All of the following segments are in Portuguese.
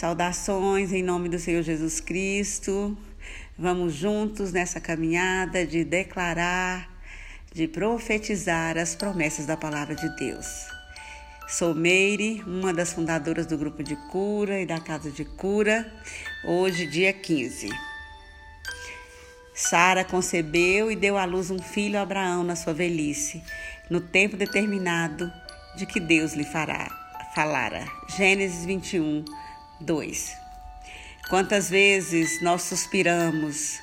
Saudações em nome do Senhor Jesus Cristo. Vamos juntos nessa caminhada de declarar, de profetizar as promessas da palavra de Deus. Sou Meire, uma das fundadoras do grupo de cura e da casa de cura, hoje, dia 15. Sara concebeu e deu à luz um filho a Abraão na sua velhice, no tempo determinado de que Deus lhe fará, falara. Gênesis 21, 2. Quantas vezes nós suspiramos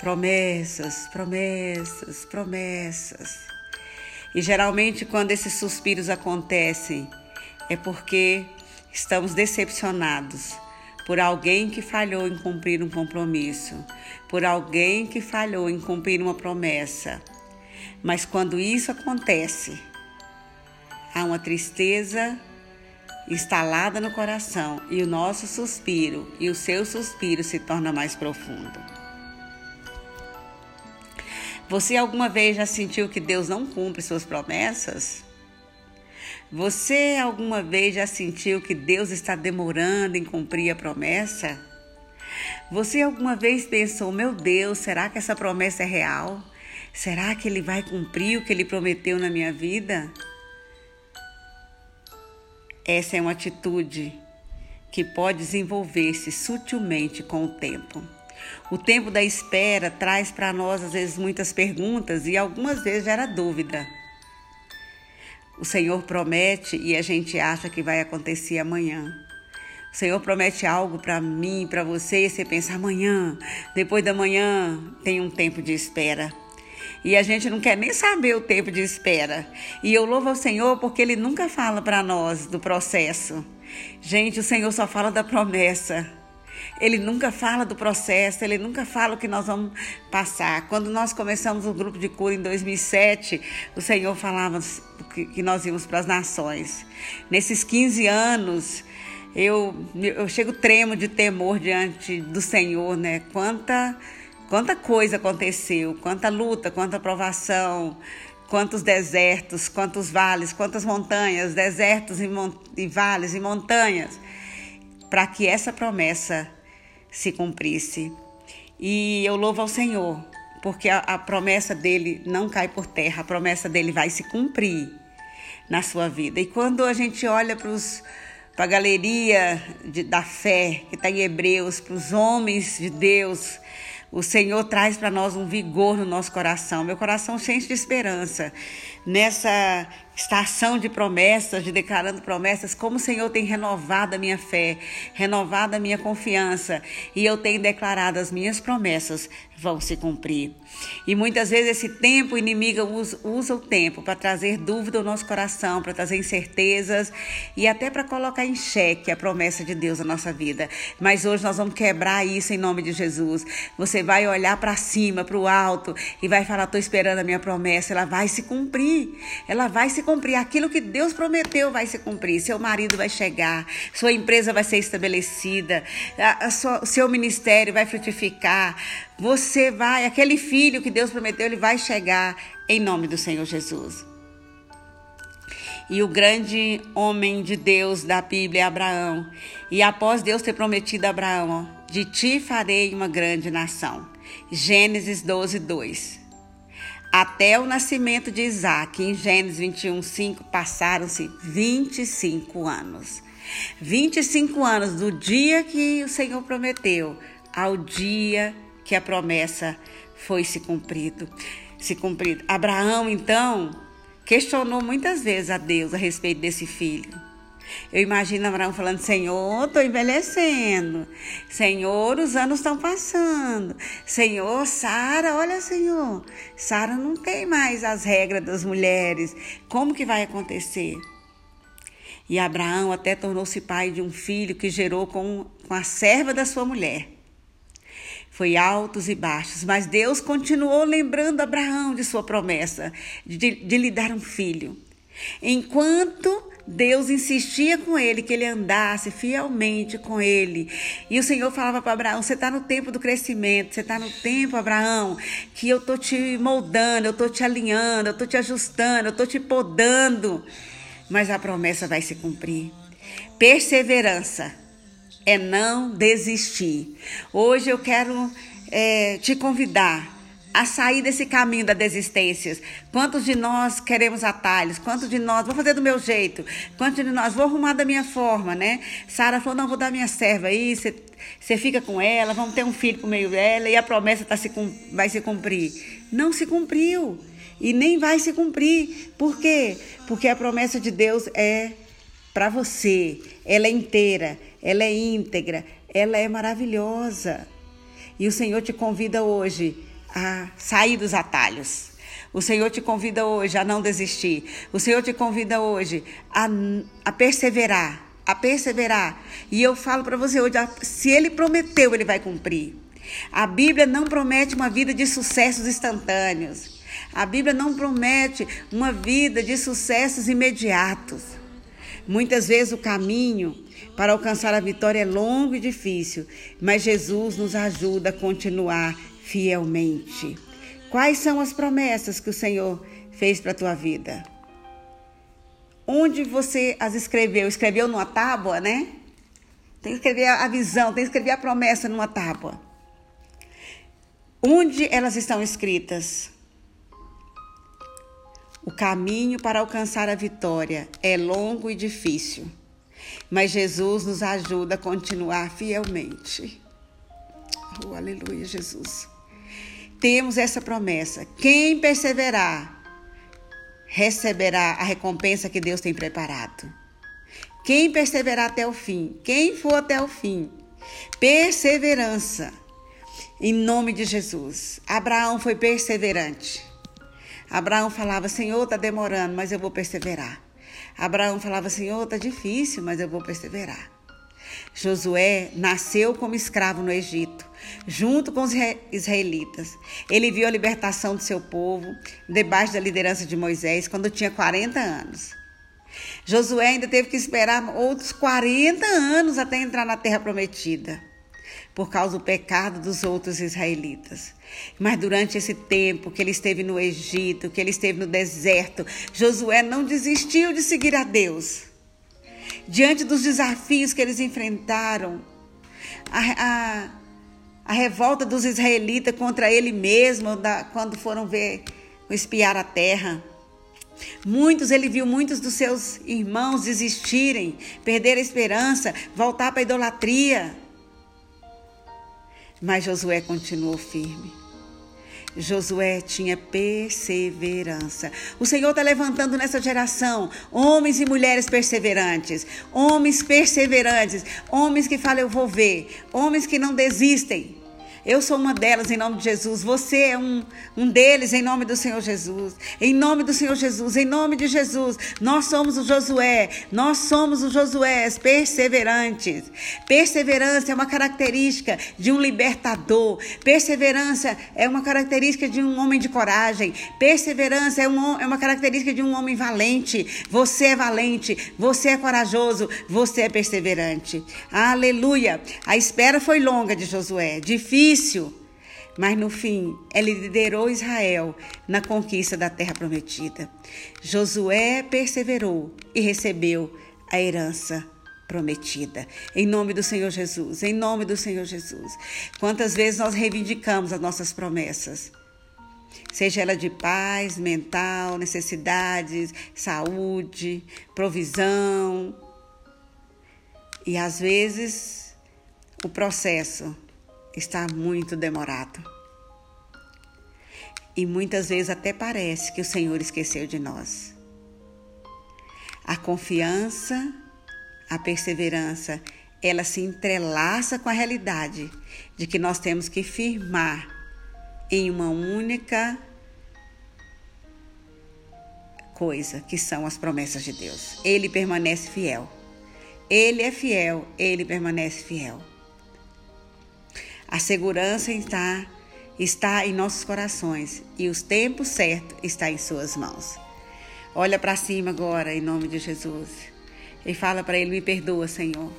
promessas, promessas, promessas. E geralmente quando esses suspiros acontecem é porque estamos decepcionados por alguém que falhou em cumprir um compromisso, por alguém que falhou em cumprir uma promessa. Mas quando isso acontece, há uma tristeza instalada no coração e o nosso suspiro e o seu suspiro se torna mais profundo. Você alguma vez já sentiu que Deus não cumpre suas promessas? Você alguma vez já sentiu que Deus está demorando em cumprir a promessa? Você alguma vez pensou, meu Deus, será que essa promessa é real? Será que Ele vai cumprir o que Ele prometeu na minha vida? Essa é uma atitude que pode desenvolver-se sutilmente com o tempo. O tempo da espera traz para nós, às vezes, muitas perguntas e algumas vezes gera dúvida. O Senhor promete e a gente acha que vai acontecer amanhã. O Senhor promete algo para mim, para você, e você pensa amanhã, depois da manhã tem um tempo de espera. E a gente não quer nem saber o tempo de espera. E eu louvo ao Senhor porque Ele nunca fala para nós do processo. Gente, o Senhor só fala da promessa. Ele nunca fala do processo, ele nunca fala o que nós vamos passar. Quando nós começamos o grupo de cura em 2007, o Senhor falava que nós íamos para as nações. Nesses 15 anos, eu, eu chego tremo de temor diante do Senhor, né? Quanta Quanta coisa aconteceu, quanta luta, quanta provação, quantos desertos, quantos vales, quantas montanhas, desertos e, e vales e montanhas, para que essa promessa se cumprisse. E eu louvo ao Senhor, porque a, a promessa dele não cai por terra, a promessa dele vai se cumprir na sua vida. E quando a gente olha para para a galeria de, da fé que está em Hebreus, para os homens de Deus o Senhor traz para nós um vigor no nosso coração. Meu coração sente de esperança nessa estação de promessas, de declarando promessas, como o Senhor tem renovado a minha fé, renovado a minha confiança, e eu tenho declarado as minhas promessas vão se cumprir. E muitas vezes esse tempo, o inimigo usa, usa o tempo para trazer dúvida ao nosso coração, para trazer incertezas e até para colocar em xeque a promessa de Deus na nossa vida. Mas hoje nós vamos quebrar isso em nome de Jesus. Você vai olhar para cima, para o alto e vai falar: estou esperando a minha promessa, ela vai se cumprir. Ela vai se cumprir. Aquilo que Deus prometeu vai se cumprir. Seu marido vai chegar, sua empresa vai ser estabelecida, a, a sua, seu ministério vai frutificar. Você vai, aquele filho que Deus prometeu, ele vai chegar em nome do Senhor Jesus. E o grande homem de Deus da Bíblia é Abraão. E após Deus ter prometido a Abraão, ó, de ti farei uma grande nação. Gênesis 12, 2. Até o nascimento de Isaac, em Gênesis 21, 5, passaram-se 25 anos. 25 anos do dia que o Senhor prometeu ao dia que a promessa foi se cumprido, se cumprido. Abraão então questionou muitas vezes a Deus a respeito desse filho. Eu imagino Abraão falando: Senhor, estou envelhecendo. Senhor, os anos estão passando. Senhor, Sara, olha, Senhor, Sara não tem mais as regras das mulheres. Como que vai acontecer? E Abraão até tornou-se pai de um filho que gerou com, com a serva da sua mulher. Foi altos e baixos, mas Deus continuou lembrando Abraão de sua promessa de, de lhe dar um filho. Enquanto Deus insistia com ele que ele andasse fielmente com ele. E o Senhor falava para Abraão: Você está no tempo do crescimento, você está no tempo, Abraão, que eu estou te moldando, eu estou te alinhando, eu estou te ajustando, eu estou te podando. Mas a promessa vai se cumprir. Perseverança é não desistir. Hoje eu quero é, te convidar a sair desse caminho da desistência. Quantos de nós queremos atalhos? Quantos de nós vou fazer do meu jeito? Quantos de nós vou arrumar da minha forma, né? Sara falou: "Não vou dar minha serva aí, você fica com ela, vamos ter um filho por meio dela e a promessa tá se, vai se cumprir". Não se cumpriu e nem vai se cumprir. Por quê? Porque a promessa de Deus é para você. Ela é inteira, ela é íntegra, ela é maravilhosa. E o Senhor te convida hoje a sair dos atalhos. O Senhor te convida hoje a não desistir. O Senhor te convida hoje a, a perseverar, a perseverar. E eu falo para você hoje, se ele prometeu, ele vai cumprir. A Bíblia não promete uma vida de sucessos instantâneos. A Bíblia não promete uma vida de sucessos imediatos. Muitas vezes o caminho para alcançar a vitória é longo e difícil, mas Jesus nos ajuda a continuar fielmente. Quais são as promessas que o Senhor fez para a tua vida? Onde você as escreveu? Escreveu numa tábua, né? Tem que escrever a visão, tem que escrever a promessa numa tábua. Onde elas estão escritas? O caminho para alcançar a vitória é longo e difícil, mas Jesus nos ajuda a continuar fielmente. Oh, aleluia, Jesus. Temos essa promessa: quem perseverar receberá a recompensa que Deus tem preparado. Quem perseverar até o fim, quem for até o fim, perseverança, em nome de Jesus. Abraão foi perseverante. Abraão falava: Senhor, está demorando, mas eu vou perseverar. Abraão falava: Senhor, está difícil, mas eu vou perseverar. Josué nasceu como escravo no Egito, junto com os israelitas. Ele viu a libertação do seu povo, debaixo da liderança de Moisés, quando tinha 40 anos. Josué ainda teve que esperar outros 40 anos até entrar na terra prometida por causa do pecado dos outros israelitas. Mas durante esse tempo que ele esteve no Egito, que ele esteve no deserto, Josué não desistiu de seguir a Deus. Diante dos desafios que eles enfrentaram, a, a, a revolta dos israelitas contra ele mesmo, da, quando foram ver, espiar a terra. Muitos, ele viu muitos dos seus irmãos desistirem, perder a esperança, voltar para a idolatria. Mas Josué continuou firme. Josué tinha perseverança. O Senhor está levantando nessa geração homens e mulheres perseverantes, homens perseverantes, homens que falam: Eu vou ver, homens que não desistem, eu sou uma delas em nome de Jesus. Você é um, um deles em nome do Senhor Jesus. Em nome do Senhor Jesus, em nome de Jesus. Nós somos o Josué. Nós somos os Josués perseverantes. Perseverança é uma característica de um libertador. Perseverança é uma característica de um homem de coragem. Perseverança é, um, é uma característica de um homem valente. Você é valente. Você é corajoso. Você é perseverante. Aleluia. A espera foi longa de Josué. Difícil difícil, mas no fim ele liderou Israel na conquista da terra prometida. Josué perseverou e recebeu a herança prometida. Em nome do Senhor Jesus, em nome do Senhor Jesus. Quantas vezes nós reivindicamos as nossas promessas? Seja ela de paz mental, necessidades, saúde, provisão. E às vezes o processo está muito demorado. E muitas vezes até parece que o Senhor esqueceu de nós. A confiança, a perseverança, ela se entrelaça com a realidade de que nós temos que firmar em uma única coisa, que são as promessas de Deus. Ele permanece fiel. Ele é fiel, ele permanece fiel. A segurança está, está em nossos corações e os tempos certos está em suas mãos. Olha para cima agora, em nome de Jesus, e fala para Ele: Me perdoa, Senhor,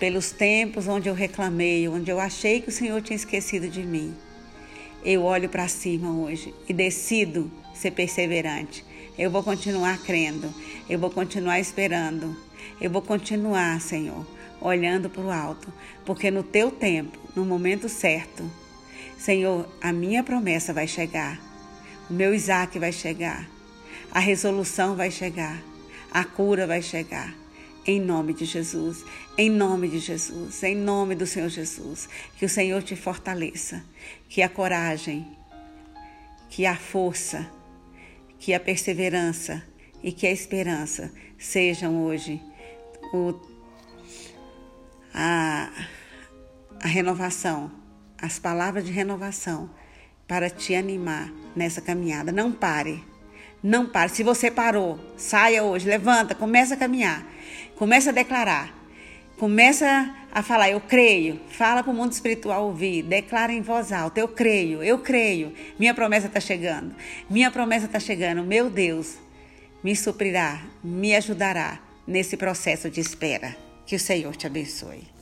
pelos tempos onde eu reclamei, onde eu achei que o Senhor tinha esquecido de mim. Eu olho para cima hoje e decido ser perseverante. Eu vou continuar crendo, eu vou continuar esperando, eu vou continuar, Senhor olhando para o alto, porque no teu tempo, no momento certo, Senhor, a minha promessa vai chegar, o meu Isaac vai chegar, a resolução vai chegar, a cura vai chegar. Em nome de Jesus, em nome de Jesus, em nome do Senhor Jesus, que o Senhor te fortaleça, que a coragem, que a força, que a perseverança e que a esperança sejam hoje o, a, a renovação, as palavras de renovação para te animar nessa caminhada. Não pare, não pare. Se você parou, saia hoje, levanta, começa a caminhar, começa a declarar. Começa a falar, eu creio. Fala para o mundo espiritual ouvir. Declara em voz alta, eu creio, eu creio. Minha promessa está chegando. Minha promessa está chegando. Meu Deus me suprirá, me ajudará nesse processo de espera. Que o Senhor te abençoe.